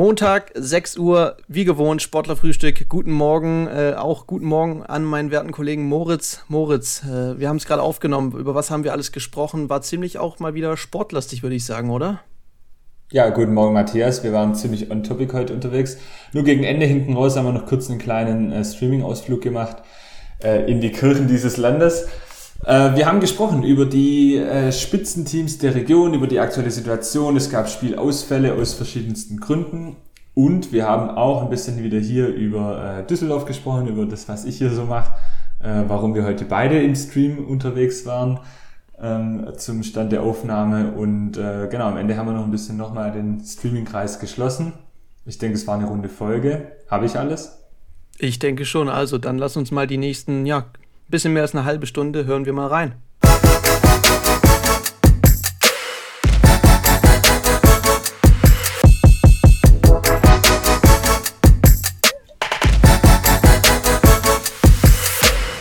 Montag, 6 Uhr, wie gewohnt, Sportlerfrühstück. Guten Morgen, äh, auch guten Morgen an meinen werten Kollegen Moritz. Moritz, äh, wir haben es gerade aufgenommen. Über was haben wir alles gesprochen? War ziemlich auch mal wieder sportlastig, würde ich sagen, oder? Ja, guten Morgen, Matthias. Wir waren ziemlich on topic heute unterwegs. Nur gegen Ende hinten raus haben wir noch kurz einen kleinen äh, Streaming-Ausflug gemacht äh, in die Kirchen dieses Landes. Äh, wir haben gesprochen über die äh, Spitzenteams der Region, über die aktuelle Situation. Es gab Spielausfälle aus verschiedensten Gründen. Und wir haben auch ein bisschen wieder hier über äh, Düsseldorf gesprochen, über das, was ich hier so mache, warum wir heute beide im Stream unterwegs waren ähm, zum Stand der Aufnahme. Und genau, am Ende haben wir noch ein bisschen nochmal den Streamingkreis geschlossen. Ich denke, es war eine runde Folge. Habe ich alles? Ich denke schon. Also dann lass uns mal die nächsten ja, bisschen mehr als eine halbe Stunde hören wir mal rein.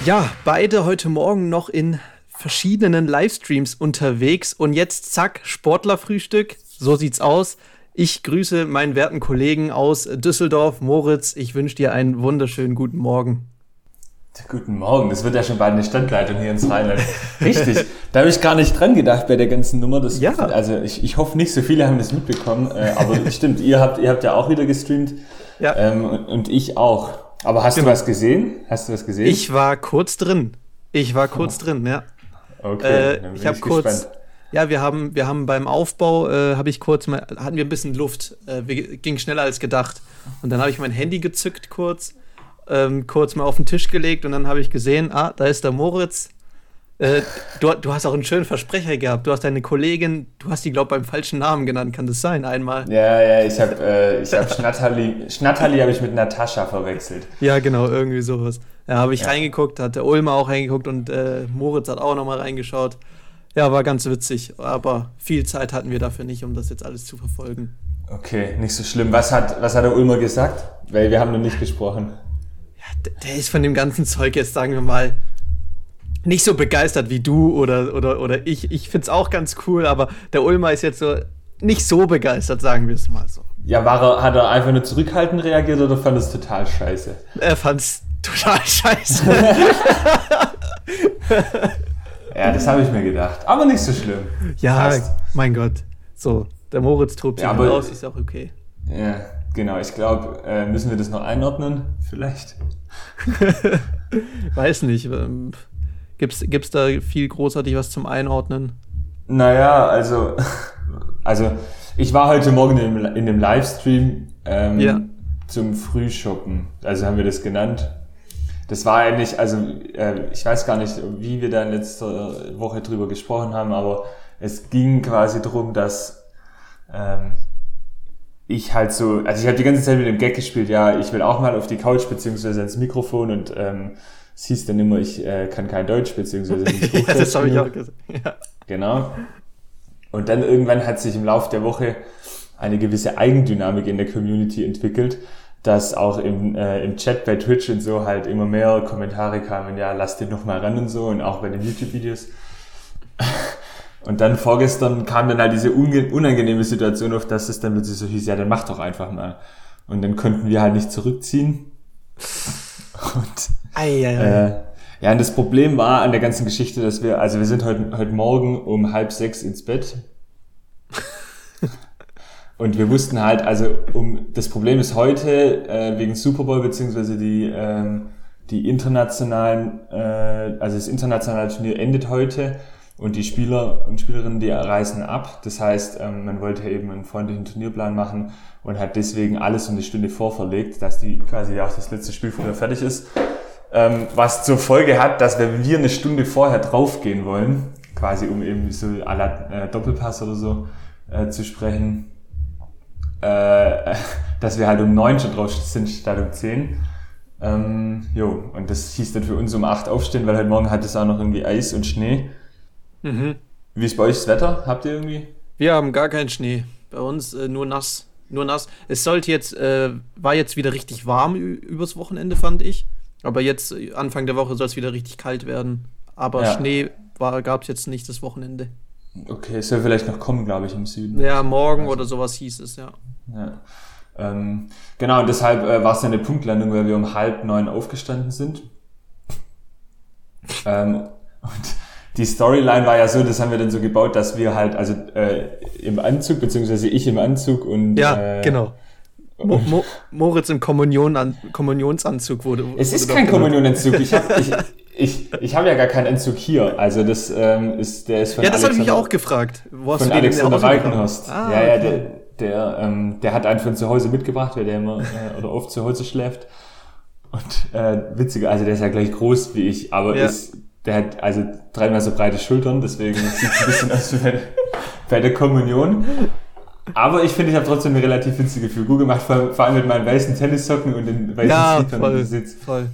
Ja, beide heute Morgen noch in verschiedenen Livestreams unterwegs und jetzt zack, Sportlerfrühstück. So sieht's aus. Ich grüße meinen werten Kollegen aus Düsseldorf, Moritz. Ich wünsche dir einen wunderschönen guten Morgen. Guten Morgen, das wird ja schon bald eine Standleitung hier ins Rheinland. Richtig, da habe ich gar nicht dran gedacht bei der ganzen Nummer. Das, ja. Also ich, ich hoffe nicht, so viele haben das mitbekommen, äh, aber stimmt, ihr habt, ihr habt ja auch wieder gestreamt ja. Ähm, und ich auch. Aber hast genau. du was gesehen? Hast du was gesehen? Ich war kurz drin. Ich war kurz oh. drin, ja. Okay, äh, ich habe kurz. Ja, wir haben, wir haben beim Aufbau, äh, habe ich kurz mal, hatten wir ein bisschen Luft. Äh, wir, ging schneller als gedacht. Und dann habe ich mein Handy gezückt kurz ähm, kurz mal auf den Tisch gelegt und dann habe ich gesehen, ah, da ist der Moritz. Äh, du, du, hast auch einen schönen Versprecher gehabt. Du hast deine Kollegin, du hast die, glaube ich, beim falschen Namen genannt. Kann das sein, einmal? Ja, ja, ich habe äh, hab Schnattali, Schnattali habe ich mit Natascha verwechselt. Ja, genau, irgendwie sowas. Ja, habe ich ja. reingeguckt, hat der Ulmer auch reingeguckt und äh, Moritz hat auch nochmal reingeschaut. Ja, war ganz witzig, aber viel Zeit hatten wir dafür nicht, um das jetzt alles zu verfolgen. Okay, nicht so schlimm. Was hat, was hat der Ulmer gesagt? Weil wir haben noch nicht gesprochen der ist von dem ganzen Zeug jetzt, sagen wir mal, nicht so begeistert wie du oder, oder, oder ich. Ich finde es auch ganz cool, aber der Ulmer ist jetzt so nicht so begeistert, sagen wir es mal so. Ja, war er, hat er einfach nur zurückhaltend reagiert oder fand es total scheiße? Er fand es total scheiße. ja, das habe ich mir gedacht. Aber nicht so schlimm. Ja, Passt. mein Gott. So, der Moritz tobt sich ja, aus, ist auch okay. Ja, genau. Ich glaube, äh, müssen wir das noch einordnen, vielleicht? Weiß nicht. Ähm, gibt's, gibt's da viel großartig was zum Einordnen? Naja, also, also ich war heute Morgen in, in dem Livestream ähm, ja. zum Frühshoppen. Also haben wir das genannt. Das war eigentlich, also äh, ich weiß gar nicht, wie wir da in letzter Woche drüber gesprochen haben, aber es ging quasi darum, dass ähm, ich halt so, also ich habe die ganze Zeit mit dem Gag gespielt, ja, ich will auch mal auf die Couch beziehungsweise ins Mikrofon und ähm, es hieß dann immer, ich äh, kann kein Deutsch beziehungsweise nicht ja, das habe ich auch gesagt. Ja. Genau. Und dann irgendwann hat sich im Laufe der Woche eine gewisse Eigendynamik in der Community entwickelt, dass auch im, äh, im Chat bei Twitch und so halt immer mehr Kommentare kamen, ja, lass den noch mal ran und so und auch bei den YouTube-Videos. Und dann vorgestern kam dann halt diese unangenehme Situation auf, dass es dann plötzlich so hieß, ja, dann mach doch einfach mal. Und dann konnten wir halt nicht zurückziehen. Und, ei, ei, ei. Äh, ja, und das Problem war an der ganzen Geschichte, dass wir, also wir sind heute, heute Morgen um halb sechs ins Bett. und wir wussten halt, also um das Problem ist heute äh, wegen Super Bowl beziehungsweise die ähm, die internationalen, äh, also das internationale Turnier endet heute und die Spieler und Spielerinnen, die reisen ab. Das heißt, ähm, man wollte eben einen freundlichen Turnierplan machen und hat deswegen alles um eine Stunde vorverlegt, dass die quasi auch das letzte Spiel früher fertig ist. Ähm, was zur Folge hat, dass wenn wir eine Stunde vorher draufgehen wollen, quasi um eben so à la äh, Doppelpass oder so äh, zu sprechen, äh, dass wir halt um neun schon drauf sind statt um zehn. Ähm, jo, und das hieß dann für uns um acht aufstehen, weil heute Morgen hat es auch noch irgendwie Eis und Schnee. Mhm. Wie ist bei euch das Wetter? Habt ihr irgendwie? Wir haben gar keinen Schnee. Bei uns äh, nur nass. Nur nass. Es sollte jetzt, äh, war jetzt wieder richtig warm übers Wochenende, fand ich. Aber jetzt, äh, Anfang der Woche, soll es wieder richtig kalt werden. Aber ja. Schnee gab es jetzt nicht das Wochenende. Okay, es soll vielleicht noch kommen, glaube ich, im Süden. Ja, morgen also. oder sowas hieß es, ja. ja. Ähm, genau, und deshalb äh, war es eine Punktlandung, weil wir um halb neun aufgestanden sind. ähm, und die Storyline war ja so, das haben wir dann so gebaut, dass wir halt, also äh, im Anzug, beziehungsweise ich im Anzug und ja, äh, genau. Mo Mo Moritz im Kommunion an Kommunionsanzug wurde. Es ist kein Kommunionanzug. Ich habe ich, ich, ich hab ja gar keinen Anzug hier. Also das ähm, ist der ist von Ja, das habe ich mich auch gefragt. Wo hast von du Alexander Walkenhorst. Ah, ja, ja, okay. der, der, ähm, der hat einen von zu Hause mitgebracht, weil der immer äh, oder oft zu Hause schläft. Und äh, witziger, also der ist ja gleich groß wie ich, aber ja. ist der hat also dreimal so breite Schultern, deswegen sieht es ein bisschen aus wie bei, der Kommunion. Aber ich finde, ich habe trotzdem eine relativ witzige Figur gemacht, vor, vor allem mit meinen weißen Tennissocken und den weißen ja, Sneakern. Voll, sieht voll.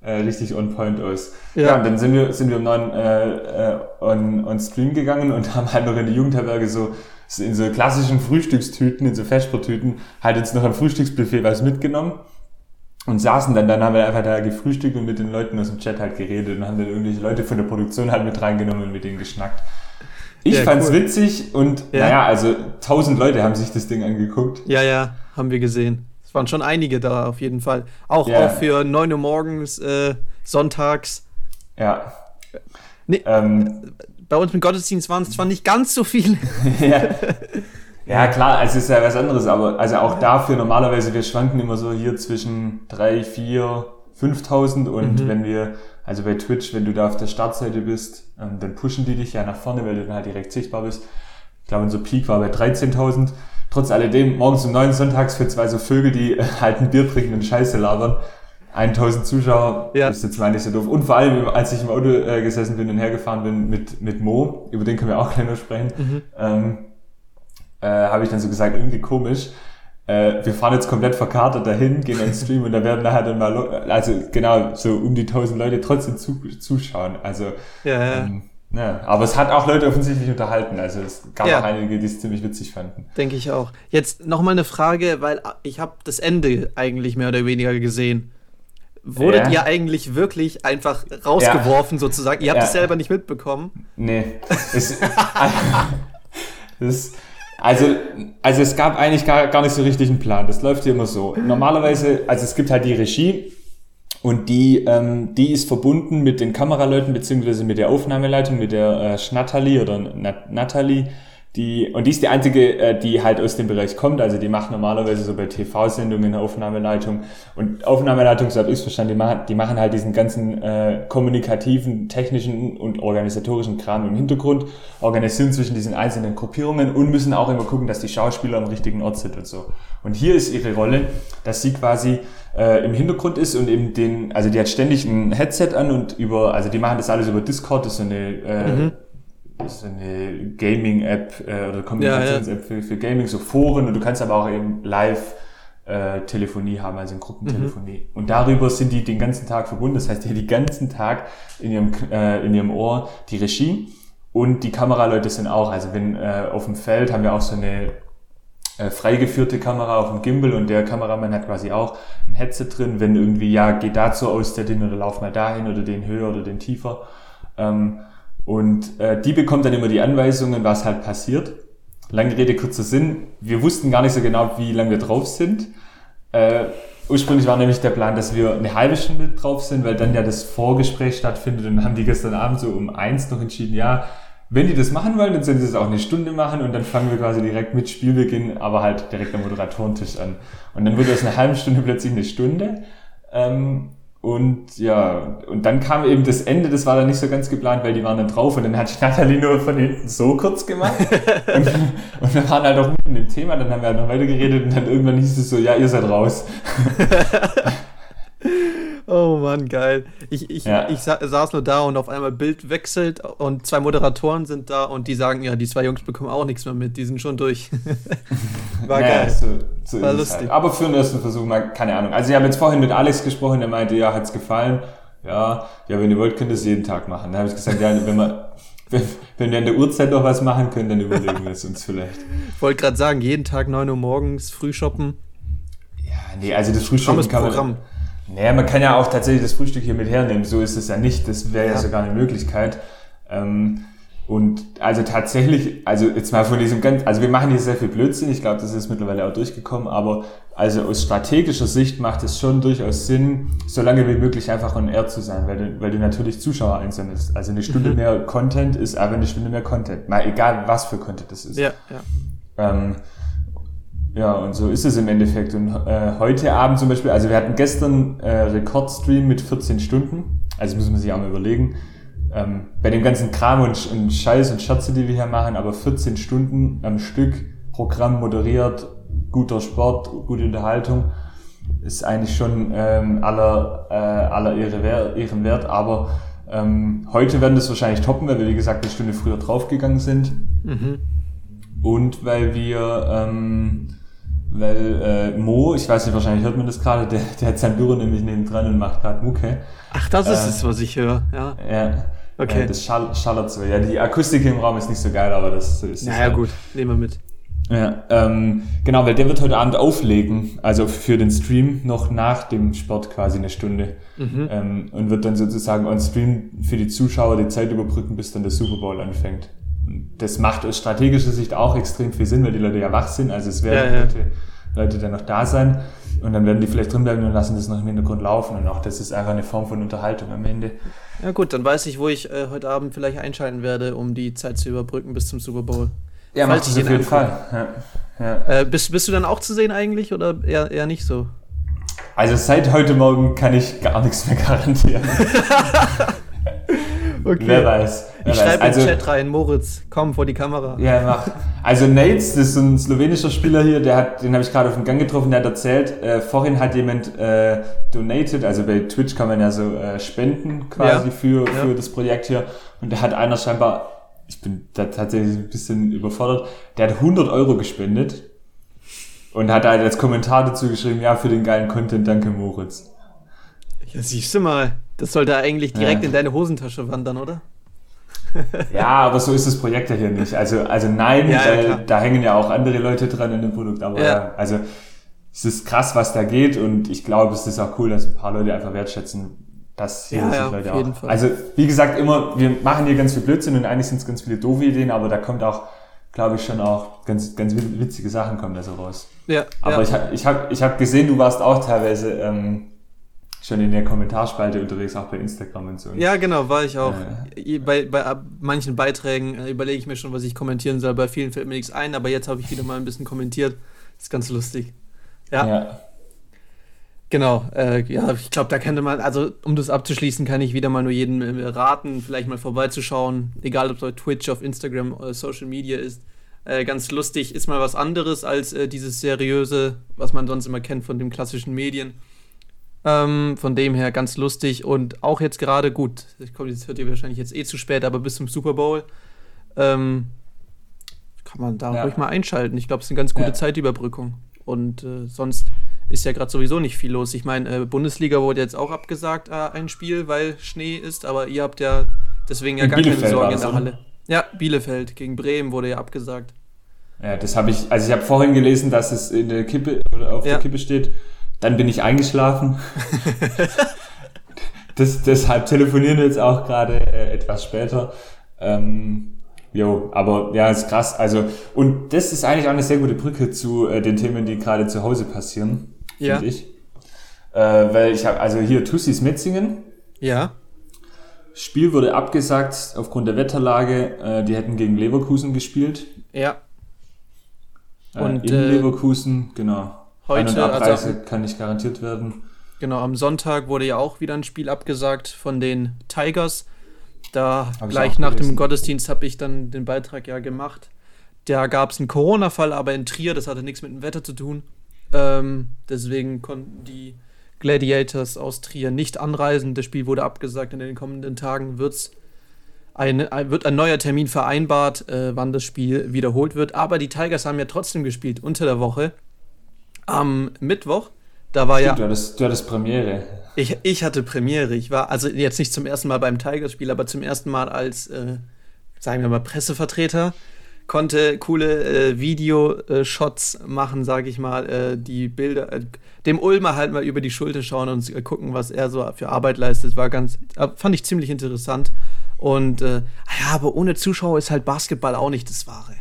Äh, richtig on point aus. Ja. ja, und dann sind wir, sind wir um neun äh, äh, on, on Stream gegangen und haben halt noch in der Jugendherberge so in so klassischen Frühstückstüten, in so Vespertüten, halt jetzt noch ein Frühstücksbuffet was mitgenommen und saßen dann, dann haben wir einfach da gefrühstückt und mit den Leuten aus dem Chat halt geredet und haben dann irgendwelche Leute von der Produktion halt mit reingenommen und mit denen geschnackt. Ich ja, fand's cool. witzig und ja. naja, also tausend Leute haben sich das Ding angeguckt. Ja, ja, haben wir gesehen. Es waren schon einige da auf jeden Fall. Auch, ja. auch für neun Uhr morgens, äh, sonntags. Ja. Nee, ähm, bei uns mit Gottesdienst waren es zwar nicht ganz so viele. ja. Ja, klar, also es ist ja was anderes, aber also auch dafür normalerweise, wir schwanken immer so hier zwischen drei, vier, 5000 und mhm. wenn wir, also bei Twitch, wenn du da auf der Startseite bist, ähm, dann pushen die dich ja nach vorne, weil du dann halt direkt sichtbar bist. Ich glaube, unser Peak war bei 13.000. Trotz alledem, morgens um neun sonntags für zwei so Vögel, die halt ein Bier trinken und Scheiße labern. 1000 Zuschauer ja. ist jetzt mal nicht so doof. Und vor allem, als ich im Auto äh, gesessen bin und hergefahren bin mit, mit Mo, über den können wir auch gleich noch sprechen, mhm. ähm, äh, habe ich dann so gesagt, irgendwie komisch. Äh, wir fahren jetzt komplett verkartet dahin, gehen in den Stream und da werden nachher dann mal, also genau, so um die tausend Leute trotzdem zu, zuschauen. Also, ja, ja. Ähm, ja, aber es hat auch Leute offensichtlich unterhalten. Also es gab ja. auch einige, die es ziemlich witzig fanden. Denke ich auch. Jetzt nochmal eine Frage, weil ich habe das Ende eigentlich mehr oder weniger gesehen. Wurdet ja. ihr eigentlich wirklich einfach rausgeworfen sozusagen? Ihr habt es selber nicht mitbekommen? Nee. Es, das, also, also es gab eigentlich gar, gar nicht so richtig einen Plan. Das läuft hier immer so. Normalerweise, also es gibt halt die Regie und die, ähm, die ist verbunden mit den Kameraleuten beziehungsweise mit der Aufnahmeleitung, mit der äh, Schnatali oder Nat Natalie die, und die ist die einzige, äh, die halt aus dem Bereich kommt. Also die macht normalerweise so bei TV-Sendungen Aufnahmeleitung. Und Aufnahmeleitung, so habe ich es verstanden, die machen, die machen halt diesen ganzen äh, kommunikativen, technischen und organisatorischen Kram im Hintergrund, organisieren zwischen diesen einzelnen Gruppierungen und müssen auch immer gucken, dass die Schauspieler am richtigen Ort sind und so. Und hier ist ihre Rolle, dass sie quasi äh, im Hintergrund ist und eben den, also die hat ständig ein Headset an und über, also die machen das alles über Discord, das ist so eine äh, mhm ist eine Gaming-App äh, oder Kommunikations-App für, für Gaming, so Foren und du kannst aber auch eben live äh, Telefonie haben, also in Gruppentelefonie. Mhm. Und darüber sind die den ganzen Tag verbunden. Das heißt, die haben den ganzen Tag in ihrem, äh, in ihrem Ohr die Regie und die Kameraleute sind auch. Also wenn äh, auf dem Feld haben wir auch so eine äh, freigeführte Kamera auf dem Gimbal und der Kameramann hat quasi auch ein Headset drin, wenn irgendwie, ja, geh dazu aus der den oder lauf mal dahin oder den höher oder den tiefer. Ähm, und äh, die bekommt dann immer die Anweisungen, was halt passiert. Lange Rede, kurzer Sinn. Wir wussten gar nicht so genau, wie lange wir drauf sind. Äh, ursprünglich war nämlich der Plan, dass wir eine halbe Stunde drauf sind, weil dann ja das Vorgespräch stattfindet und haben die gestern Abend so um eins noch entschieden, ja, wenn die das machen wollen, dann sollen sie das auch eine Stunde machen und dann fangen wir quasi direkt mit Spielbeginn, aber halt direkt am Moderatorentisch an. Und dann wurde aus einer halben Stunde plötzlich eine Stunde. Ähm, und ja, und dann kam eben das Ende, das war dann nicht so ganz geplant, weil die waren dann drauf und dann hat Nathalie nur von hinten so kurz gemacht. und, und wir waren halt auch mitten im Thema, dann haben wir halt noch weiter geredet und dann irgendwann hieß es so, ja, ihr seid raus. Oh Mann, geil. Ich, ich, ja. ich sa saß nur da und auf einmal Bild wechselt und zwei Moderatoren sind da und die sagen, ja, die zwei Jungs bekommen auch nichts mehr mit, die sind schon durch. War naja, geil. So, so War lustig. Halt. Aber für den ersten Versuch mal, keine Ahnung. Also ich habe jetzt vorhin mit Alex gesprochen, der meinte, ja, hat's gefallen. Ja, ja, wenn ihr wollt, könnt ihr es jeden Tag machen. Dann habe ich gesagt, ja, wenn wir, wenn, wenn wir in der Uhrzeit noch was machen können, dann überlegen wir es uns vielleicht. Ich wollte gerade sagen, jeden Tag 9 Uhr morgens Frühshoppen. Ja, nee, also das Frühshoppen kann man... Naja, man kann ja auch tatsächlich das Frühstück hier mit hernehmen. So ist es ja nicht. Das wäre ja. ja sogar eine Möglichkeit. Ähm, Und also tatsächlich, also jetzt mal von diesem ganz, also wir machen hier sehr viel Blödsinn, ich glaube, das ist mittlerweile auch durchgekommen, aber also aus strategischer Sicht macht es schon durchaus Sinn, so lange wie möglich einfach on air zu sein, weil du, weil du natürlich Zuschauer einsammelst. Also eine Stunde mhm. mehr Content ist aber eine Stunde mehr Content. Mal egal, was für Content das ist. Ja, ja. Ähm, ja, und so ist es im Endeffekt. Und äh, heute Abend zum Beispiel, also wir hatten gestern äh, Rekordstream mit 14 Stunden. Also muss man sich auch mal überlegen. Ähm, bei dem ganzen Kram und, und Scheiß und Scherze, die wir hier machen, aber 14 Stunden am Stück, Programm moderiert, guter Sport, gute Unterhaltung, ist eigentlich schon ähm, aller, äh, aller Ehren wert. Aber ähm, heute werden das wahrscheinlich toppen, weil wir, wie gesagt, eine Stunde früher draufgegangen sind. Mhm. Und weil wir ähm, weil äh, Mo, ich weiß nicht, wahrscheinlich hört man das gerade, der, der hat sein Büro nämlich neben dran und macht gerade Mucke. Ach, das ist äh, es, was ich höre, ja. Ja. Okay. Äh, das schall, schallert so. Ja, die Akustik im Raum ist nicht so geil, aber das ist. Naja, halt. gut, nehmen wir mit. Ja, ähm, genau, weil der wird heute Abend auflegen, also für den Stream noch nach dem Sport quasi eine Stunde mhm. ähm, und wird dann sozusagen on Stream für die Zuschauer die Zeit überbrücken, bis dann der Super Bowl anfängt das macht aus strategischer Sicht auch extrem viel Sinn, weil die Leute ja wach sind. Also es werden ja, ja. Leute, Leute dann noch da sein und dann werden die vielleicht drinbleiben und lassen das noch im Hintergrund laufen. Und auch das ist einfach eine Form von Unterhaltung am Ende. Ja gut, dann weiß ich, wo ich äh, heute Abend vielleicht einschalten werde, um die Zeit zu überbrücken bis zum Super Bowl. Ja, mach das auf jeden Fall. Ja, ja. Äh, bist, bist du dann auch zu sehen eigentlich oder eher, eher nicht so? Also seit heute Morgen kann ich gar nichts mehr garantieren. Okay. Wer weiß. Wer ich schreibe also, in den Chat rein, Moritz, komm vor die Kamera. Ja, mach. Also Nates, das ist ein slowenischer Spieler hier, der hat, den habe ich gerade auf dem Gang getroffen, der hat erzählt, äh, vorhin hat jemand äh, donated, also bei Twitch kann man ja so äh, spenden quasi ja. für, für ja. das Projekt hier. Und da hat einer scheinbar, ich bin da tatsächlich ein bisschen überfordert, der hat 100 Euro gespendet und hat halt als Kommentar dazu geschrieben, ja, für den geilen Content, danke Moritz. Ja, siehst du mal. Das sollte eigentlich direkt ja. in deine Hosentasche wandern, oder? ja, aber so ist das Projekt ja hier nicht. Also, also nein, ja, ja, da hängen ja auch andere Leute dran in dem Produkt. Aber ja. also es ist krass, was da geht und ich glaube, es ist auch cool, dass ein paar Leute einfach wertschätzen, dass hier ja, sich Leute auch. Fall. Also wie gesagt, immer, wir machen hier ganz viel Blödsinn und eigentlich sind es ganz viele doofe Ideen, aber da kommt auch, glaube ich, schon auch ganz, ganz witzige Sachen kommen da so raus. Ja. Aber ich habe ich hab, ich hab gesehen, du warst auch teilweise ähm, schon in der Kommentarspalte unterwegs, auch bei Instagram und so. Ja, genau, war ich auch. Äh. Bei, bei manchen Beiträgen äh, überlege ich mir schon, was ich kommentieren soll. Bei vielen fällt mir nichts ein, aber jetzt habe ich wieder mal ein bisschen kommentiert. Das ist ganz lustig. Ja. ja. Genau, äh, ja, ich glaube, da könnte man, also um das abzuschließen, kann ich wieder mal nur jedem äh, raten, vielleicht mal vorbeizuschauen, egal ob es auf Twitch, auf Instagram oder Social Media ist. Äh, ganz lustig, ist mal was anderes als äh, dieses seriöse, was man sonst immer kennt von den klassischen Medien. Ähm, von dem her ganz lustig und auch jetzt gerade gut. Ich komme, das hört ihr wahrscheinlich jetzt eh zu spät, aber bis zum Super Bowl ähm, kann man da ja. ruhig mal einschalten. Ich glaube, es ist eine ganz gute ja. Zeitüberbrückung. Und äh, sonst ist ja gerade sowieso nicht viel los. Ich meine, äh, Bundesliga wurde jetzt auch abgesagt, äh, ein Spiel, weil Schnee ist, aber ihr habt ja deswegen ja in gar Bielefeld keine Sorge in der Halle. Ja, Bielefeld gegen Bremen wurde ja abgesagt. Ja, das habe ich, also ich habe vorhin gelesen, dass es in der Kippe oder auf ja. der Kippe steht, dann bin ich eingeschlafen. das, deshalb telefonieren wir jetzt auch gerade äh, etwas später. Ähm, jo, aber ja, ist krass. Also, und das ist eigentlich auch eine sehr gute Brücke zu äh, den Themen, die gerade zu Hause passieren, ja. finde ich. Äh, weil ich habe, also hier Tussis Metzingen. Ja. Spiel wurde abgesagt aufgrund der Wetterlage. Äh, die hätten gegen Leverkusen gespielt. Ja. Äh, und in äh, Leverkusen, genau. Heute. Ein- und Abreise also, kann nicht garantiert werden. Genau, am Sonntag wurde ja auch wieder ein Spiel abgesagt von den Tigers. Da gleich nach gelesen. dem Gottesdienst habe ich dann den Beitrag ja gemacht. Da gab es einen Corona-Fall, aber in Trier, das hatte nichts mit dem Wetter zu tun. Ähm, deswegen konnten die Gladiators aus Trier nicht anreisen. Das Spiel wurde abgesagt. In den kommenden Tagen wird's ein, wird ein neuer Termin vereinbart, äh, wann das Spiel wiederholt wird. Aber die Tigers haben ja trotzdem gespielt unter der Woche am Mittwoch. Da war Stimmt, ja. Du hattest, du hattest Premiere. Ich, ich hatte Premiere. Ich war also jetzt nicht zum ersten Mal beim Tigers-Spiel, aber zum ersten Mal als, äh, sagen wir mal, Pressevertreter. Konnte coole äh, Videoshots machen, sage ich mal, äh, die Bilder, äh, dem Ulmer halt mal über die Schulter schauen und gucken, was er so für Arbeit leistet. War ganz, äh, fand ich ziemlich interessant. Und äh, ja, aber ohne Zuschauer ist halt Basketball auch nicht das Wahre.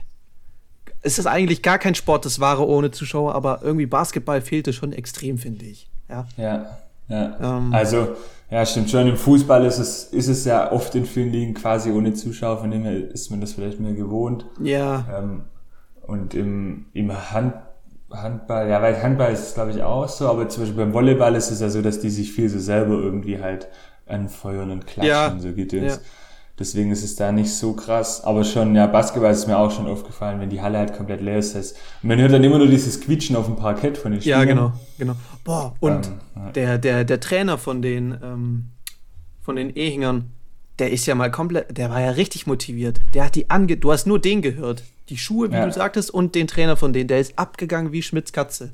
Es ist eigentlich gar kein Sport das Wahre ohne Zuschauer, aber irgendwie Basketball fehlte schon extrem, finde ich. Ja. Ja, ja. Ähm, also, ja, stimmt schon. Im Fußball ist es, ist es ja oft in vielen Ligen quasi ohne Zuschauer, von dem her ist man das vielleicht mehr gewohnt. Ja. Ähm, und im, im Hand, Handball, ja, weil Handball ist es, glaube ich, auch so, aber zum Beispiel beim Volleyball ist es ja so, dass die sich viel so selber irgendwie halt anfeuern und klatschen ja. so geht es. Ja. Deswegen ist es da nicht so krass. Aber schon, ja, Basketball ist mir auch schon aufgefallen, wenn die Halle halt komplett leer ist. Das, man hört dann immer nur dieses Quietschen auf dem Parkett von den Spielern. Ja, genau, genau. Boah, und ähm, ja. der, der, der Trainer von den, ähm, von den Ehingern, der ist ja mal komplett, der war ja richtig motiviert. Der hat die ange, du hast nur den gehört. Die Schuhe, wie ja. du sagtest, und den Trainer von denen. Der ist abgegangen wie Schmitz Katze.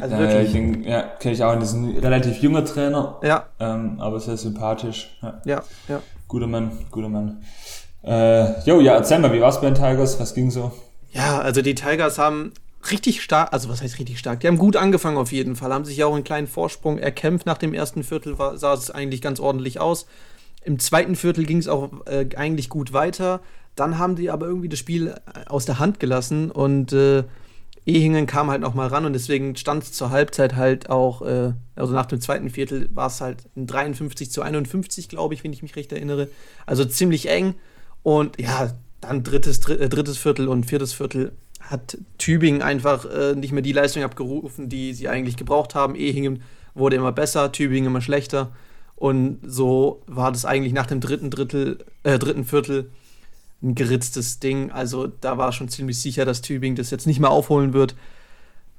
Also äh, wirklich. Den, ja, kenne ich auch. Das ist ein relativ junger Trainer. Ja. Ähm, aber sehr sympathisch. Ja, ja. ja. Guter Mann, guter Mann. Äh, jo, ja, erzähl mal, wie war's bei den Tigers? Was ging so? Ja, also die Tigers haben richtig stark, also was heißt richtig stark? Die haben gut angefangen auf jeden Fall, haben sich ja auch einen kleinen Vorsprung erkämpft. Nach dem ersten Viertel war, sah es eigentlich ganz ordentlich aus. Im zweiten Viertel ging es auch äh, eigentlich gut weiter. Dann haben die aber irgendwie das Spiel äh, aus der Hand gelassen und äh, Ehingen kam halt noch mal ran und deswegen stand es zur Halbzeit halt auch, äh, also nach dem zweiten Viertel war es halt ein 53 zu 51, glaube ich, wenn ich mich recht erinnere. Also ziemlich eng. Und ja, dann drittes, äh, drittes Viertel und viertes Viertel hat Tübingen einfach äh, nicht mehr die Leistung abgerufen, die sie eigentlich gebraucht haben. Ehingen wurde immer besser, Tübingen immer schlechter. Und so war das eigentlich nach dem dritten Drittel, äh, dritten Viertel ein geritztes Ding. Also da war schon ziemlich sicher, dass Tübingen das jetzt nicht mehr aufholen wird.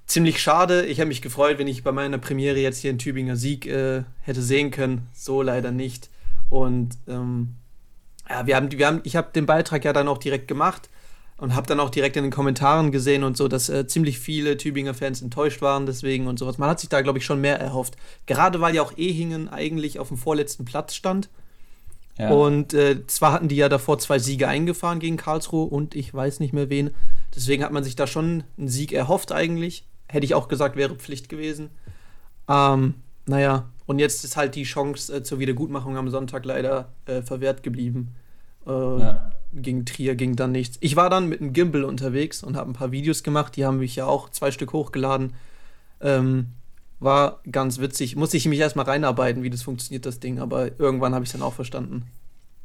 Ziemlich schade. Ich habe mich gefreut, wenn ich bei meiner Premiere jetzt hier einen Tübinger Sieg äh, hätte sehen können. So leider nicht. Und ähm, ja, wir haben, wir haben, ich habe den Beitrag ja dann auch direkt gemacht und habe dann auch direkt in den Kommentaren gesehen und so, dass äh, ziemlich viele Tübinger Fans enttäuscht waren deswegen und sowas. Man hat sich da, glaube ich, schon mehr erhofft. Gerade weil ja auch Ehingen eigentlich auf dem vorletzten Platz stand und äh, zwar hatten die ja davor zwei Siege eingefahren gegen Karlsruhe und ich weiß nicht mehr wen. Deswegen hat man sich da schon einen Sieg erhofft eigentlich. Hätte ich auch gesagt, wäre Pflicht gewesen. Ähm, naja, und jetzt ist halt die Chance äh, zur Wiedergutmachung am Sonntag leider äh, verwehrt geblieben. Äh, ja. Gegen Trier ging dann nichts. Ich war dann mit einem Gimbal unterwegs und habe ein paar Videos gemacht. Die haben mich ja auch zwei Stück hochgeladen. Ähm, war ganz witzig. Muss ich mich erstmal reinarbeiten, wie das funktioniert, das Ding, aber irgendwann habe ich es dann auch verstanden.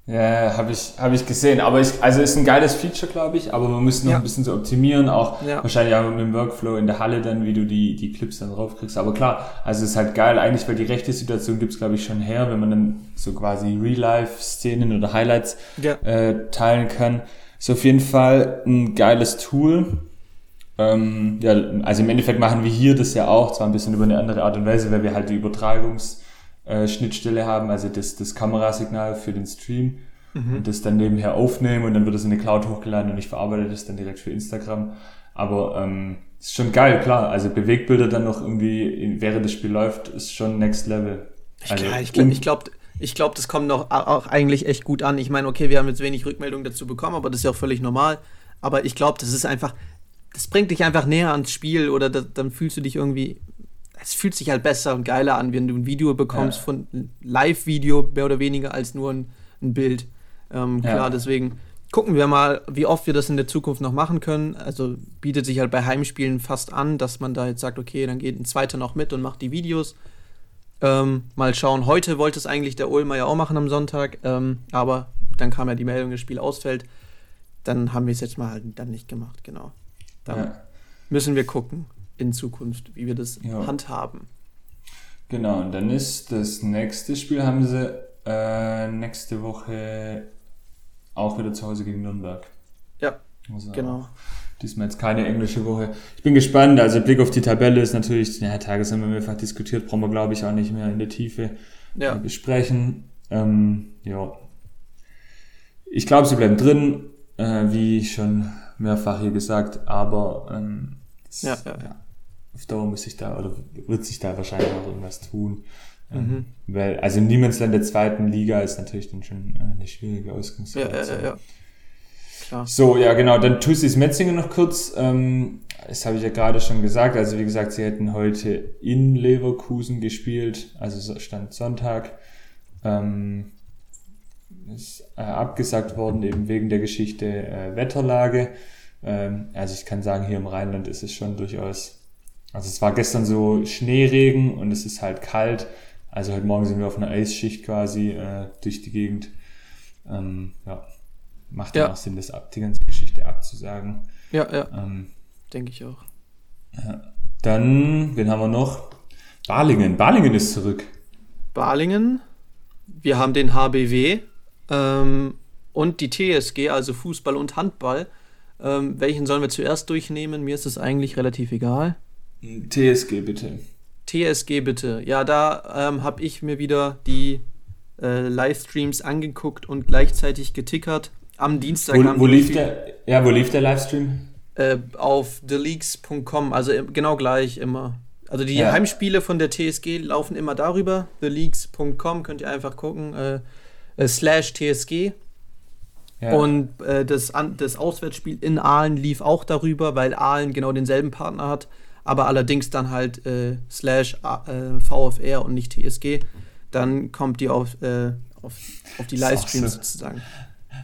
Ja, habe ich, hab ich gesehen. Aber ich, also ist ein geiles Feature, glaube ich, aber man muss noch ja. ein bisschen so optimieren, auch ja. wahrscheinlich auch mit dem Workflow in der Halle dann, wie du die, die Clips dann draufkriegst. Aber klar, also es ist halt geil, eigentlich, weil die rechte Situation gibt's glaube ich, schon her, wenn man dann so quasi Real-Life-Szenen oder Highlights ja. äh, teilen kann. Ist auf jeden Fall ein geiles Tool. Ähm, ja, also im Endeffekt machen wir hier das ja auch, zwar ein bisschen über eine andere Art und Weise, weil wir halt die Übertragungsschnittstelle äh, haben, also das, das Kamerasignal für den Stream mhm. und das dann nebenher aufnehmen und dann wird es in eine Cloud hochgeladen und ich verarbeite das dann direkt für Instagram. Aber ähm, ist schon geil, klar. Also Bewegbilder dann noch irgendwie, während das Spiel läuft, ist schon Next Level. Also, ich glaube, ich glaube, ich glaube, das kommt noch auch eigentlich echt gut an. Ich meine, okay, wir haben jetzt wenig Rückmeldung dazu bekommen, aber das ist ja auch völlig normal. Aber ich glaube, das ist einfach, das bringt dich einfach näher ans Spiel oder das, dann fühlst du dich irgendwie, es fühlt sich halt besser und geiler an, wenn du ein Video bekommst ja. von Live-Video mehr oder weniger als nur ein, ein Bild. Ähm, klar, ja. deswegen gucken wir mal, wie oft wir das in der Zukunft noch machen können. Also bietet sich halt bei Heimspielen fast an, dass man da jetzt sagt, okay, dann geht ein zweiter noch mit und macht die Videos. Ähm, mal schauen. Heute wollte es eigentlich der Ulmer ja auch machen am Sonntag, ähm, aber dann kam ja die Meldung, das Spiel ausfällt. Dann haben wir es jetzt mal halt dann nicht gemacht, genau. Dann ja. müssen wir gucken in Zukunft, wie wir das ja. handhaben. Genau, und dann ist das nächste Spiel, haben sie äh, nächste Woche auch wieder zu Hause gegen Nürnberg. Ja, also genau. Diesmal jetzt keine englische Woche. Ich bin gespannt. Also Blick auf die Tabelle ist natürlich, ja, Tages haben wir mehrfach diskutiert, brauchen wir glaube ich auch nicht mehr in der Tiefe ja. besprechen. Ähm, ja. Ich glaube, sie bleiben drin, äh, wie schon mehrfach hier gesagt, aber ähm, das, ja, ja, ja. auf Dauer muss sich da oder wird sich da wahrscheinlich auch irgendwas tun. Ähm, mhm. Weil, also Niemandsland der zweiten Liga ist natürlich dann schon äh, eine schwierige Ausgangssituation. Ja, ja, ja. Klar. So, ja, genau. Dann Tussis Metzingen noch kurz. Ähm, das habe ich ja gerade schon gesagt. Also, wie gesagt, sie hätten heute in Leverkusen gespielt. Also, stand Sonntag. Ähm, ist äh, abgesagt worden, eben wegen der Geschichte äh, Wetterlage. Ähm, also ich kann sagen, hier im Rheinland ist es schon durchaus, also es war gestern so Schneeregen und es ist halt kalt. Also heute Morgen sind wir auf einer Eisschicht quasi äh, durch die Gegend. Ähm, ja, macht ja auch Sinn, das ab, die ganze Geschichte abzusagen. Ja, ja. Ähm, Denke ich auch. Ja. Dann, wen haben wir noch? Balingen. Balingen ist zurück. Balingen. Wir haben den HBW ähm, und die TSG, also Fußball und Handball. Ähm, welchen sollen wir zuerst durchnehmen? Mir ist es eigentlich relativ egal. TSG bitte. TSG bitte. Ja, da ähm, habe ich mir wieder die äh, Livestreams angeguckt und gleichzeitig getickert. Am Dienstag. Wo, wo lief der? Ja, wo lief der Livestream? Äh, auf theleaks.com, also genau gleich immer. Also die ja. Heimspiele von der TSG laufen immer darüber. theleaks.com könnt ihr einfach gucken. Äh, äh, slash TSG. Ja. Und äh, das, das Auswärtsspiel in Aalen lief auch darüber, weil Aalen genau denselben Partner hat, aber allerdings dann halt äh, slash äh, VfR und nicht TSG. Dann kommt die auf, äh, auf, auf die Livestreams so, sozusagen.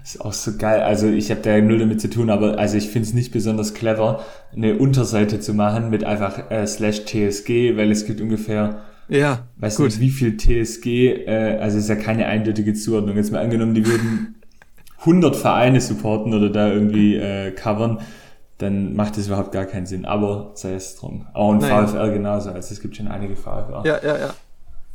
Ist auch so geil. Also ich habe da null damit zu tun, aber also ich finde es nicht besonders clever, eine Unterseite zu machen mit einfach äh, slash TSG, weil es gibt ungefähr ja, weißt gut. du, wie viel TSG, äh, also ist ja keine eindeutige Zuordnung. Jetzt mal angenommen, die würden 100 Vereine supporten oder da irgendwie äh, covern, dann macht das überhaupt gar keinen Sinn. Aber sei es drum. Auch ein Nein. VfR genauso, also es gibt schon einige VfR. Ja, ja, ja.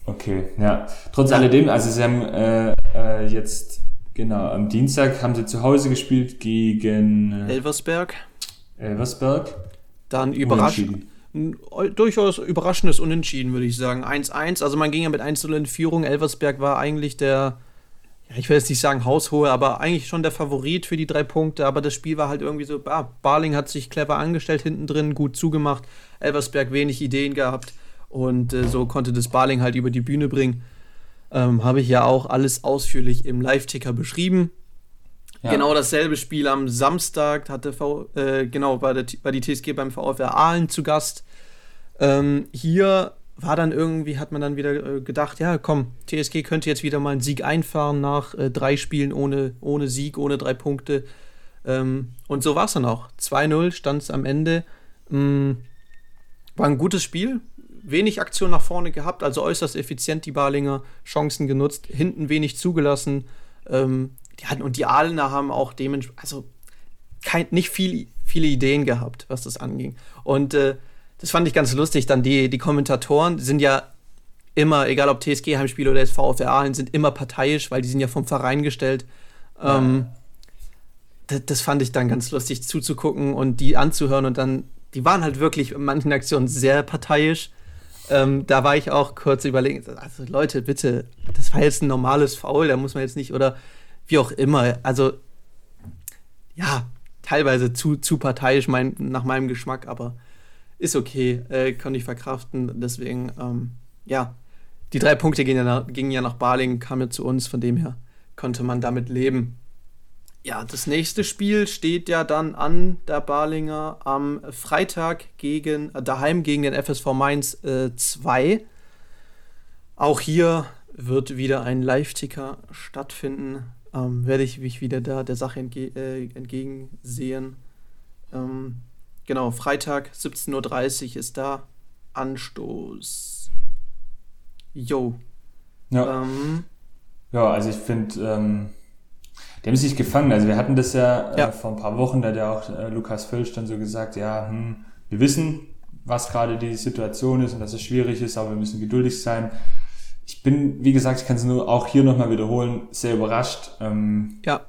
Okay, ja. Trotz ja. alledem, also sie haben äh, äh, jetzt, genau, am Dienstag haben sie zu Hause gespielt gegen äh, Elversberg. Elversberg. Dann überraschend durchaus überraschendes Unentschieden, würde ich sagen. 1-1, also man ging ja mit 1-0 in Führung. Elversberg war eigentlich der, ja, ich will jetzt nicht sagen haushohe, aber eigentlich schon der Favorit für die drei Punkte. Aber das Spiel war halt irgendwie so, ah, Barling hat sich clever angestellt hinten drin, gut zugemacht. Elversberg wenig Ideen gehabt und äh, so konnte das Barling halt über die Bühne bringen. Ähm, Habe ich ja auch alles ausführlich im Live-Ticker beschrieben. Ja. Genau dasselbe Spiel am Samstag hatte v, äh, genau, war, der, war die TSG beim VfR Aalen zu Gast. Ähm, hier war dann irgendwie, hat man dann wieder äh, gedacht, ja komm, TSG könnte jetzt wieder mal einen Sieg einfahren nach äh, drei Spielen ohne, ohne Sieg, ohne drei Punkte. Ähm, und so war es dann auch. 2-0 stand es am Ende. Ähm, war ein gutes Spiel, wenig Aktion nach vorne gehabt, also äußerst effizient die Barlinger, Chancen genutzt, hinten wenig zugelassen. Ähm, die hatten, und die Ahlener haben auch dementsprechend, also kein, nicht viel, viele Ideen gehabt, was das anging. Und äh, das fand ich ganz lustig. Dann die, die Kommentatoren sind ja immer, egal ob TSG-Heimspiel oder VfR Aalen, sind immer parteiisch, weil die sind ja vom Verein gestellt. Ja. Ähm, das, das, fand ich dann ganz lustig zuzugucken und die anzuhören und dann, die waren halt wirklich in manchen Aktionen sehr parteiisch. Ähm, da war ich auch kurz überlegen, also Leute, bitte, das war jetzt ein normales Foul, da muss man jetzt nicht, oder wie auch immer. Also, ja, teilweise zu, zu parteiisch mein, nach meinem Geschmack, aber ist okay, äh, kann ich verkraften. Deswegen, ähm, ja, die drei Punkte gingen ja, nach, gingen ja nach Baling, kamen ja zu uns, von dem her konnte man damit leben. Ja, das nächste Spiel steht ja dann an der Balinger am Freitag gegen, äh, daheim gegen den FSV Mainz 2. Äh, Auch hier wird wieder ein Live-Ticker stattfinden ähm, werde ich mich wieder da der Sache entge äh, entgegensehen. Ähm, genau, Freitag 17.30 Uhr ist da Anstoß. Jo. Ja. Ähm, ja, also ich finde, ähm, die haben sich gefangen. Also wir hatten das ja, äh, ja. vor ein paar Wochen, da hat ja auch äh, Lukas Völsch dann so gesagt, ja, hm, wir wissen, was gerade die Situation ist und dass es schwierig ist, aber wir müssen geduldig sein ich bin, wie gesagt, ich kann es nur auch hier nochmal wiederholen, sehr überrascht. Ähm, ja.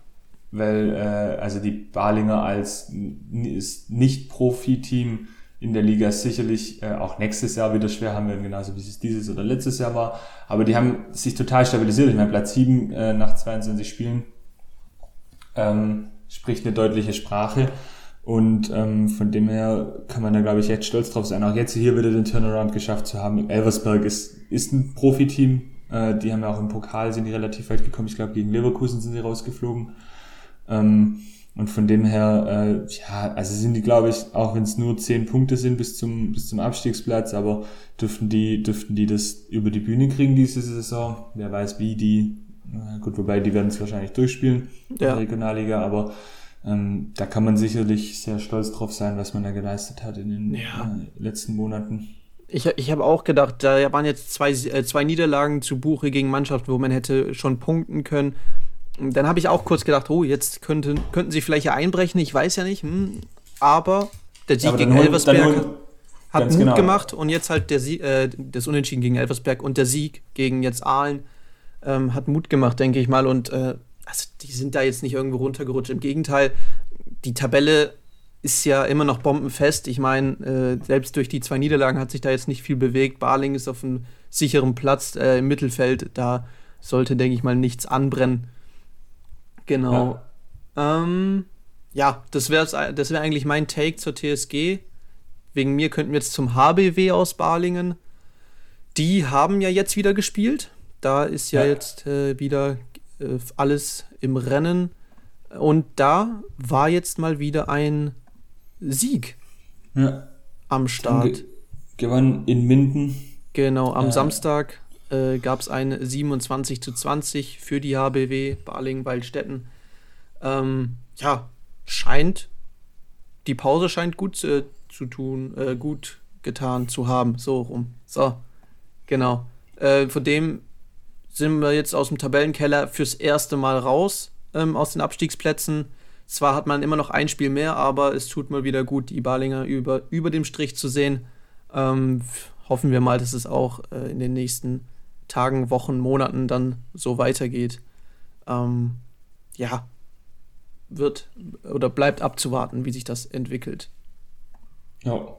Weil, äh, also die Balinger als Nicht-Profi-Team in der Liga sicherlich äh, auch nächstes Jahr wieder schwer haben werden, genauso wie es dieses oder letztes Jahr war. Aber die haben sich total stabilisiert. Ich meine, Platz 7 äh, nach 22 Spielen ähm, spricht eine deutliche Sprache. Und ähm, von dem her kann man da, glaube ich, echt stolz drauf sein, auch jetzt hier wieder den Turnaround geschafft zu haben. Elversberg ist, ist ein Profiteam. Äh, die haben ja auch im Pokal, sind die relativ weit gekommen. Ich glaube, gegen Leverkusen sind sie rausgeflogen. Ähm, und von dem her, äh, ja, also sind die, glaube ich, auch wenn es nur zehn Punkte sind bis zum, bis zum Abstiegsplatz, aber dürften die, dürften die das über die Bühne kriegen diese Saison. Wer weiß, wie die gut, wobei die werden es wahrscheinlich durchspielen ja. in der Regionalliga, aber ähm, da kann man sicherlich sehr stolz drauf sein, was man da geleistet hat in den ja. äh, letzten Monaten. Ich, ich habe auch gedacht, da waren jetzt zwei, äh, zwei Niederlagen zu Buche gegen Mannschaften, wo man hätte schon punkten können. Dann habe ich auch kurz gedacht, oh, jetzt könnten, könnten sie vielleicht einbrechen, ich weiß ja nicht. Hm. Aber der Sieg ja, gegen Elversberg hat Mut genau. gemacht und jetzt halt der Sieg, äh, das Unentschieden gegen Elversberg und der Sieg gegen jetzt Aalen ähm, hat Mut gemacht, denke ich mal. Und äh, also die sind da jetzt nicht irgendwo runtergerutscht. Im Gegenteil, die Tabelle ist ja immer noch bombenfest. Ich meine, äh, selbst durch die zwei Niederlagen hat sich da jetzt nicht viel bewegt. Barling ist auf einem sicheren Platz äh, im Mittelfeld. Da sollte, denke ich mal, nichts anbrennen. Genau. Ja, ähm, ja das wäre das wär eigentlich mein Take zur TSG. Wegen mir könnten wir jetzt zum HBW aus Balingen. Die haben ja jetzt wieder gespielt. Da ist ja, ja. jetzt äh, wieder äh, alles im Rennen. Und da war jetzt mal wieder ein Sieg ja. am Start. Gewann in Minden. Genau, am äh. Samstag äh, gab es ein 27 zu 20 für die HBW Balingen-Waldstätten. Ähm, ja, scheint, die Pause scheint gut zu, zu tun, äh, gut getan zu haben. So rum. So, genau. Äh, von dem sind wir jetzt aus dem Tabellenkeller fürs erste Mal raus ähm, aus den Abstiegsplätzen. Zwar hat man immer noch ein Spiel mehr, aber es tut mal wieder gut, die Balinger über, über dem Strich zu sehen. Ähm, hoffen wir mal, dass es auch äh, in den nächsten Tagen, Wochen, Monaten dann so weitergeht. Ähm, ja, wird oder bleibt abzuwarten, wie sich das entwickelt. Ja.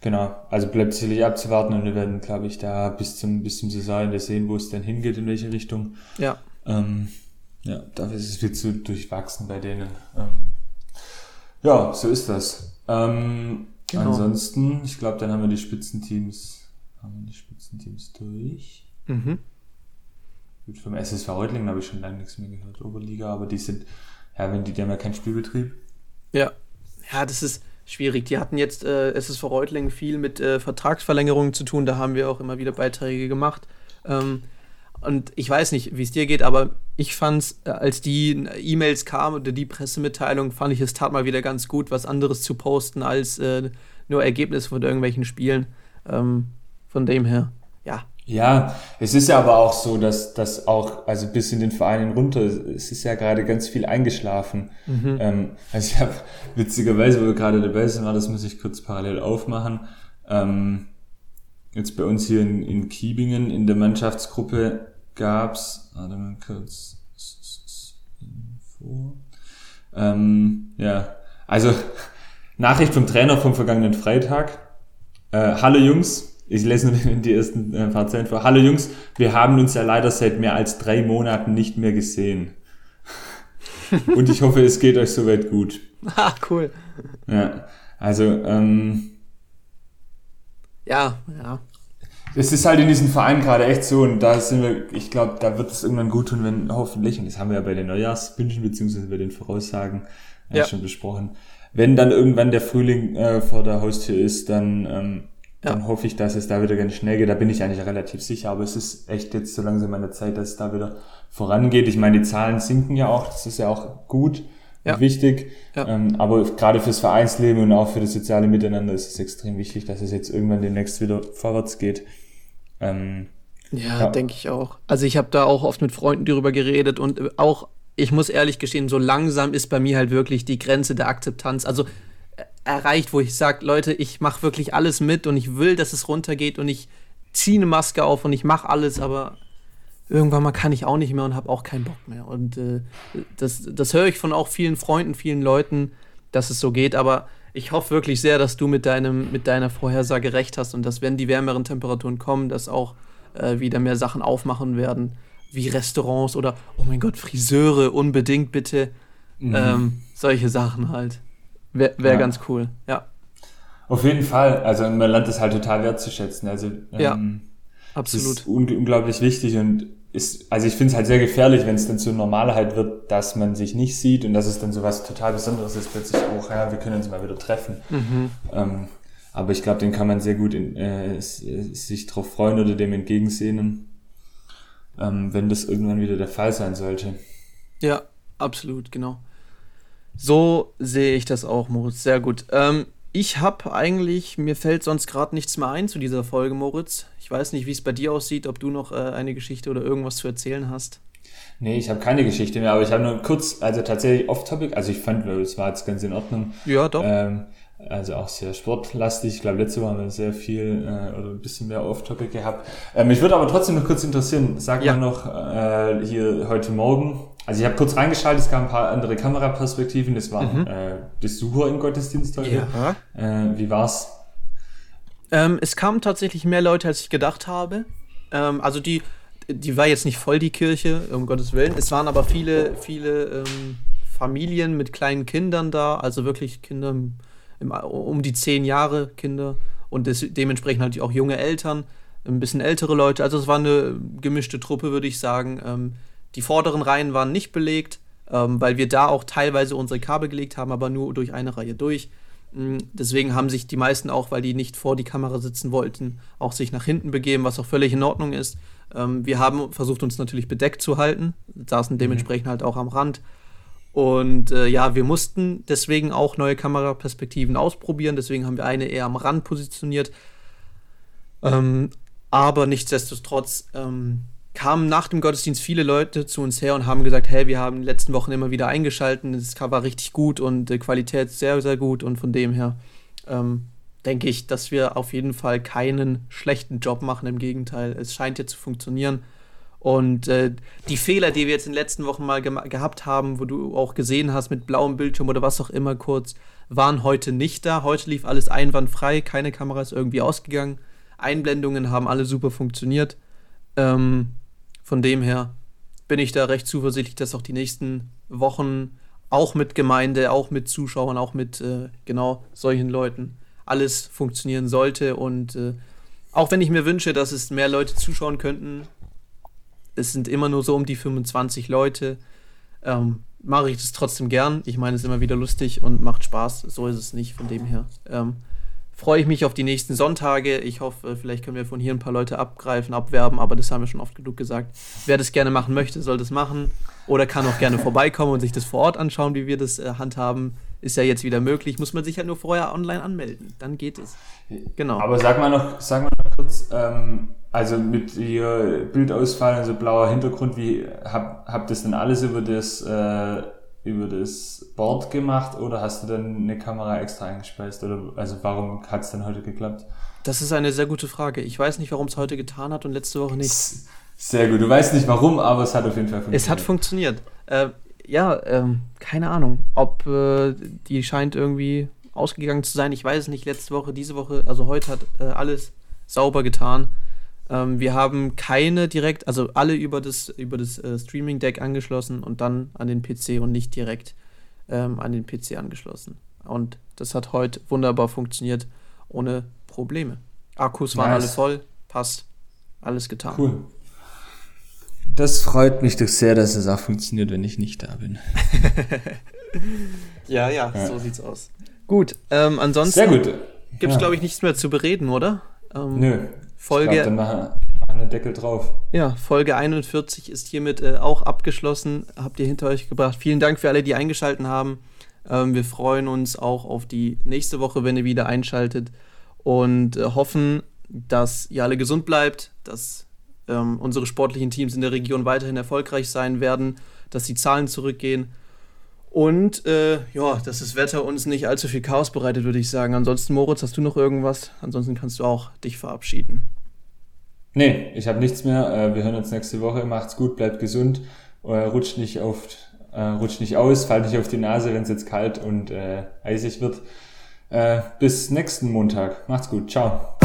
Genau, also bleibt sicherlich abzuwarten und wir werden, glaube ich, da bis zum, bis zum Saisonende sehen, wo es dann hingeht, in welche Richtung. Ja. Ähm, ja, dafür ist es viel zu durchwachsen bei denen. Ähm, ja, so ist das. Ähm, genau. Ansonsten, ich glaube, dann haben wir die Spitzenteams, haben wir die Spitzenteams durch. Mhm. Gut, vom SSV Reutlingen habe ich schon lange nichts mehr gehört, Oberliga, aber die sind, ja, wenn die, die haben ja keinen Spielbetrieb. Ja. Ja, das ist, schwierig. Die hatten jetzt, äh, es ist für Reutlingen viel mit äh, Vertragsverlängerungen zu tun, da haben wir auch immer wieder Beiträge gemacht. Ähm, und ich weiß nicht, wie es dir geht, aber ich fand es, äh, als die E-Mails kamen oder die Pressemitteilung, fand ich es tat mal wieder ganz gut, was anderes zu posten als äh, nur Ergebnisse von irgendwelchen Spielen. Ähm, von dem her, ja, es ist ja aber auch so, dass das auch, also bis in den Vereinen runter, es ist ja gerade ganz viel eingeschlafen. Mhm. Ähm, also ich habe witzigerweise, wo wir gerade dabei sind, war, das muss ich kurz parallel aufmachen. Ähm, jetzt bei uns hier in, in Kiebingen in der Mannschaftsgruppe gab's, warte mal kurz, Info. Ähm, ja, also Nachricht vom Trainer vom vergangenen Freitag. Äh, Hallo Jungs, ich lese nur die ersten äh, paar Zeilen vor. Hallo Jungs, wir haben uns ja leider seit mehr als drei Monaten nicht mehr gesehen. Und ich hoffe, es geht euch soweit gut. Ah, cool. Ja, also, ähm, ja, ja. Es ist halt in diesem Verein gerade echt so und da sind wir, ich glaube, da wird es irgendwann gut tun, wenn hoffentlich, und das haben wir ja bei den Neujahrswünschen beziehungsweise bei den Voraussagen äh, ja. schon besprochen, wenn dann irgendwann der Frühling äh, vor der Haustür ist, dann ähm, ja. dann hoffe ich, dass es da wieder ganz schnell geht. Da bin ich eigentlich relativ sicher. Aber es ist echt jetzt so langsam an der Zeit, dass es da wieder vorangeht. Ich meine, die Zahlen sinken ja auch. Das ist ja auch gut ja. und wichtig. Ja. Ähm, aber gerade fürs Vereinsleben und auch für das soziale Miteinander ist es extrem wichtig, dass es jetzt irgendwann demnächst wieder vorwärts geht. Ähm, ja, ja. denke ich auch. Also ich habe da auch oft mit Freunden darüber geredet und auch, ich muss ehrlich gestehen, so langsam ist bei mir halt wirklich die Grenze der Akzeptanz. Also erreicht, wo ich sage, Leute, ich mache wirklich alles mit und ich will, dass es runtergeht und ich ziehe eine Maske auf und ich mache alles, aber irgendwann mal kann ich auch nicht mehr und habe auch keinen Bock mehr. Und äh, das, das höre ich von auch vielen Freunden, vielen Leuten, dass es so geht, aber ich hoffe wirklich sehr, dass du mit, deinem, mit deiner Vorhersage recht hast und dass, wenn die wärmeren Temperaturen kommen, dass auch äh, wieder mehr Sachen aufmachen werden, wie Restaurants oder, oh mein Gott, Friseure, unbedingt bitte. Mhm. Ähm, solche Sachen halt. Wäre wär ja. ganz cool, ja. Auf jeden Fall. Also man lernt es halt total wertzuschätzen. Also ja, ähm, absolut. ist un unglaublich wichtig und ist, also ich finde es halt sehr gefährlich, wenn es dann zur Normalheit wird, dass man sich nicht sieht und dass es dann so was total Besonderes ist, plötzlich auch, ja, wir können uns mal wieder treffen. Mhm. Ähm, aber ich glaube, den kann man sehr gut in, äh, sich drauf freuen oder dem entgegensehnen. ähm, wenn das irgendwann wieder der Fall sein sollte. Ja, absolut, genau. So sehe ich das auch, Moritz. Sehr gut. Ähm, ich habe eigentlich, mir fällt sonst gerade nichts mehr ein zu dieser Folge, Moritz. Ich weiß nicht, wie es bei dir aussieht, ob du noch äh, eine Geschichte oder irgendwas zu erzählen hast. Nee, ich habe keine Geschichte mehr, aber ich habe nur kurz, also tatsächlich off-topic, also ich fand, es war jetzt ganz in Ordnung. Ja, doch. Ähm, also auch sehr sportlastig. Ich glaube, letzte Woche haben wir sehr viel äh, oder ein bisschen mehr Off-Topic gehabt. Ähm, mich würde aber trotzdem noch kurz interessieren, sag ja. mal noch äh, hier heute Morgen. Also ich habe kurz reingeschaltet, es gab ein paar andere Kameraperspektiven. Das waren mhm. äh, Besucher im Gottesdienst heute. Ja. Äh, wie war's? Ähm, es kamen tatsächlich mehr Leute, als ich gedacht habe. Ähm, also die, die war jetzt nicht voll die Kirche, um Gottes Willen. Es waren aber viele, viele ähm, Familien mit kleinen Kindern da, also wirklich Kinder im, um die zehn Jahre Kinder und des, dementsprechend halt auch junge Eltern, ein bisschen ältere Leute. Also es war eine gemischte Truppe, würde ich sagen. Die vorderen Reihen waren nicht belegt, ähm, weil wir da auch teilweise unsere Kabel gelegt haben, aber nur durch eine Reihe durch. Mm, deswegen haben sich die meisten auch, weil die nicht vor die Kamera sitzen wollten, auch sich nach hinten begeben, was auch völlig in Ordnung ist. Ähm, wir haben versucht, uns natürlich bedeckt zu halten, saßen mhm. dementsprechend halt auch am Rand. Und äh, ja, wir mussten deswegen auch neue Kameraperspektiven ausprobieren. Deswegen haben wir eine eher am Rand positioniert. Ähm, aber nichtsdestotrotz ähm, kamen nach dem Gottesdienst viele Leute zu uns her und haben gesagt, hey, wir haben in den letzten Wochen immer wieder eingeschalten, das war richtig gut und die Qualität sehr, sehr gut. Und von dem her ähm, denke ich, dass wir auf jeden Fall keinen schlechten Job machen. Im Gegenteil, es scheint ja zu funktionieren. Und äh, die Fehler, die wir jetzt in den letzten Wochen mal ge gehabt haben, wo du auch gesehen hast mit blauem Bildschirm oder was auch immer kurz, waren heute nicht da. Heute lief alles einwandfrei, keine Kamera ist irgendwie ausgegangen. Einblendungen haben alle super funktioniert. Ähm, von dem her bin ich da recht zuversichtlich, dass auch die nächsten Wochen auch mit Gemeinde, auch mit Zuschauern, auch mit äh, genau solchen Leuten alles funktionieren sollte. Und äh, auch wenn ich mir wünsche, dass es mehr Leute zuschauen könnten, es sind immer nur so um die 25 Leute. Ähm, mache ich das trotzdem gern. Ich meine, es ist immer wieder lustig und macht Spaß. So ist es nicht, von dem her. Ähm, freue ich mich auf die nächsten Sonntage. Ich hoffe, vielleicht können wir von hier ein paar Leute abgreifen, abwerben, aber das haben wir schon oft genug gesagt. Wer das gerne machen möchte, soll das machen. Oder kann auch gerne vorbeikommen und sich das vor Ort anschauen, wie wir das äh, handhaben. Ist ja jetzt wieder möglich. Muss man sich halt nur vorher online anmelden. Dann geht es. Genau. Aber sag mal noch, sag mal noch kurz, ähm, also mit ihr Bildausfall und so blauer Hintergrund, wie habt hab das denn alles über das äh, über das Board gemacht oder hast du dann eine Kamera extra eingespeist oder also warum hat es denn heute geklappt? Das ist eine sehr gute Frage. Ich weiß nicht, warum es heute getan hat und letzte Woche nicht. Sehr gut. Du weißt nicht warum, aber es hat auf jeden Fall funktioniert. Es hat funktioniert. Äh, ja, ähm, keine Ahnung, ob äh, die scheint irgendwie ausgegangen zu sein. Ich weiß es nicht. Letzte Woche, diese Woche, also heute hat äh, alles sauber getan. Ähm, wir haben keine direkt, also alle über das, über das äh, Streaming-Deck angeschlossen und dann an den PC und nicht direkt ähm, an den PC angeschlossen. Und das hat heute wunderbar funktioniert, ohne Probleme. Akkus waren nice. alle voll, passt, alles getan. Cool. Das freut mich doch sehr, dass es auch funktioniert, wenn ich nicht da bin. ja, ja, ja, so sieht's aus. Gut, ähm, ansonsten Sehr gut. gibt es, ja. glaube ich, nichts mehr zu bereden, oder? Ähm, Nö, Folge. Ich glaub, dann machen wir Deckel drauf. Ja, Folge 41 ist hiermit äh, auch abgeschlossen. Habt ihr hinter euch gebracht. Vielen Dank für alle, die eingeschaltet haben. Ähm, wir freuen uns auch auf die nächste Woche, wenn ihr wieder einschaltet. Und äh, hoffen, dass ihr alle gesund bleibt, dass ähm, unsere sportlichen Teams in der Region weiterhin erfolgreich sein werden, dass die Zahlen zurückgehen. Und äh, ja, dass das Wetter uns nicht allzu viel Chaos bereitet, würde ich sagen. Ansonsten, Moritz, hast du noch irgendwas? Ansonsten kannst du auch dich verabschieden. Nee, ich habe nichts mehr. Äh, wir hören uns nächste Woche. Macht's gut, bleibt gesund. Äh, rutscht nicht auf, äh, rutscht nicht aus, fallt nicht auf die Nase, wenn es jetzt kalt und äh, eisig wird. Äh, bis nächsten Montag. Macht's gut. Ciao.